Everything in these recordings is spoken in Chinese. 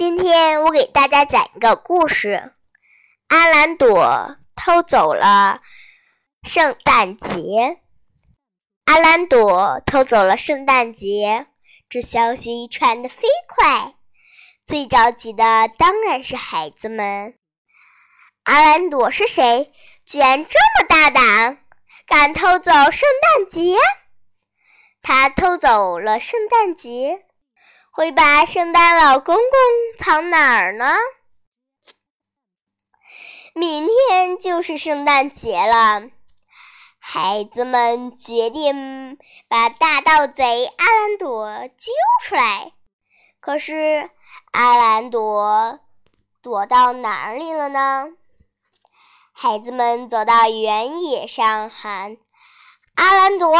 今天我给大家讲一个故事：阿兰朵偷走了圣诞节。阿兰朵偷走了圣诞节，这消息传得飞快，最着急的当然是孩子们。阿兰朵是谁？居然这么大胆，敢偷走圣诞节？他偷走了圣诞节。会把圣诞老公公藏哪儿呢？明天就是圣诞节了，孩子们决定把大盗贼阿兰朵揪出来。可是阿兰朵躲到哪里了呢？孩子们走到原野上喊：“阿兰朵，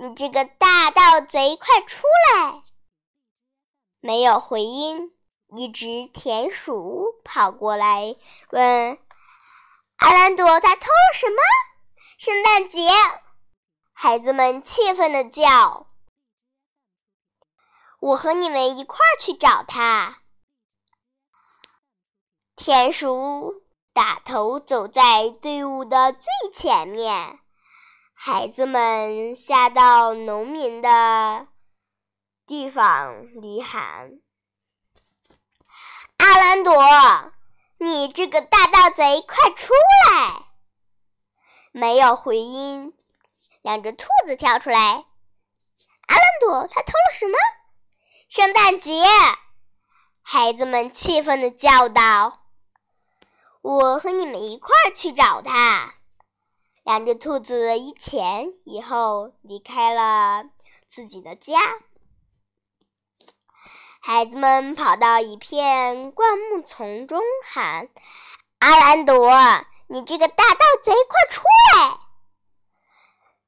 你这个大盗贼，快出来！”没有回音。一只田鼠跑过来问：“阿兰朵，他偷了什么？”圣诞节，孩子们气愤地叫：“我和你们一块儿去找他。”田鼠打头走在队伍的最前面，孩子们下到农民的。地方里喊：“阿兰朵，你这个大盗贼，快出来！”没有回音。两只兔子跳出来：“阿兰朵，他偷了什么？”圣诞节，孩子们气愤地叫道：“我和你们一块儿去找他。”两只兔子一前一后离开了自己的家。孩子们跑到一片灌木丛中，喊：“阿兰朵，你这个大盗贼，快出来！”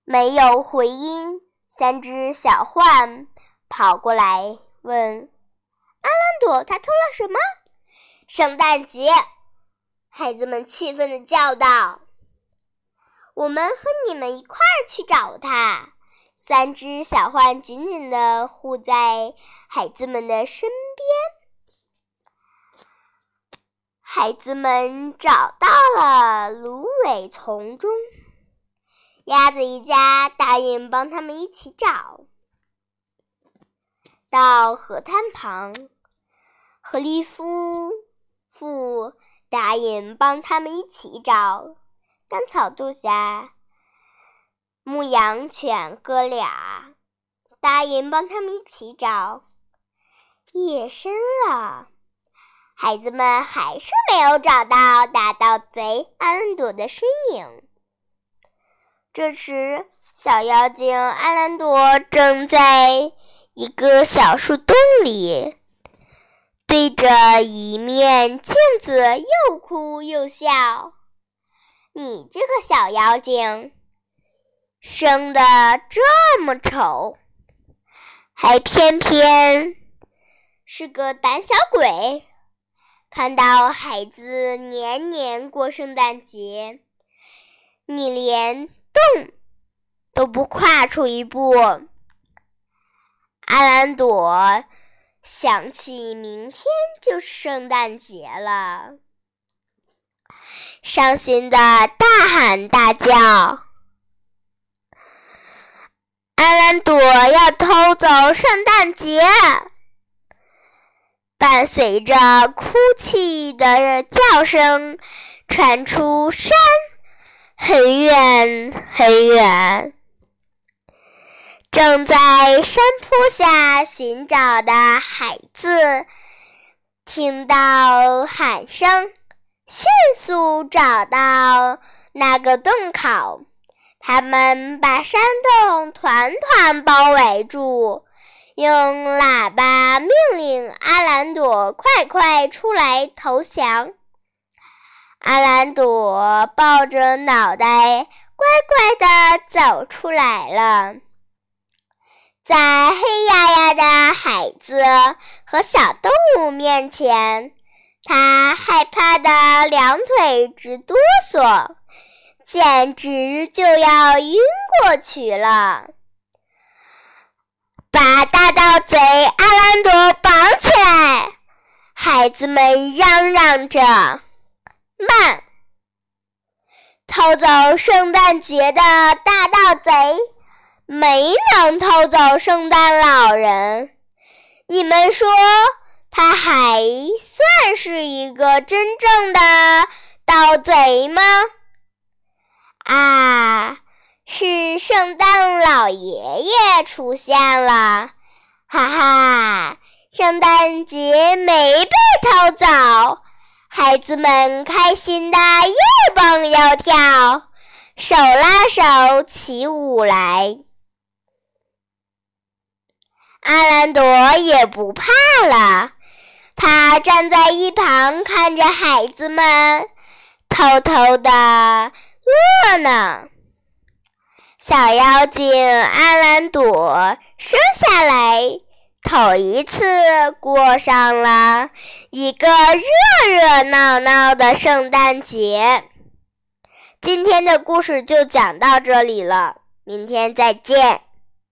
没有回音。三只小獾跑过来问：“阿兰朵，他偷了什么？”圣诞节，孩子们气愤地叫道：“我们和你们一块儿去找他。”三只小獾紧紧地护在孩子们的身边。孩子们找到了芦苇丛中，鸭子一家答应帮他们一起找。到河滩旁，河狸夫妇答应帮他们一起找。干草垛下。牧羊犬哥俩答应帮他们一起找。夜深了，孩子们还是没有找到大盗贼阿兰朵的身影。这时，小妖精阿兰朵正在一个小树洞里，对着一面镜子又哭又笑。你这个小妖精！生的这么丑，还偏偏是个胆小鬼。看到孩子年年过圣诞节，你连动都不跨出一步。阿兰朵想起明天就是圣诞节了，伤心的大喊大叫。阿兰朵要偷走圣诞节，伴随着哭泣的叫声传出山很远很远。正在山坡下寻找的孩子听到喊声，迅速找到那个洞口。他们把山洞团团包围住，用喇叭命令阿兰朵快快出来投降。阿兰朵抱着脑袋，乖乖地走出来了。在黑压压的孩子和小动物面前，他害怕的两腿直哆嗦。简直就要晕过去了！把大盗贼阿兰朵绑起来！孩孩子们嚷嚷着：“慢！偷走圣诞节的大盗贼没能偷走圣诞老人。你们说他还算是一个真正的盗贼吗？”啊，是圣诞老爷爷出现了！哈哈。圣诞节没被偷走，孩子们开心的又蹦又跳，手拉手起舞来。阿兰朵也不怕了，他站在一旁看着孩子们偷偷的乐呢。小妖精阿兰朵生下来。头一次过上了一个热热闹闹的圣诞节。今天的故事就讲到这里了，明天再见。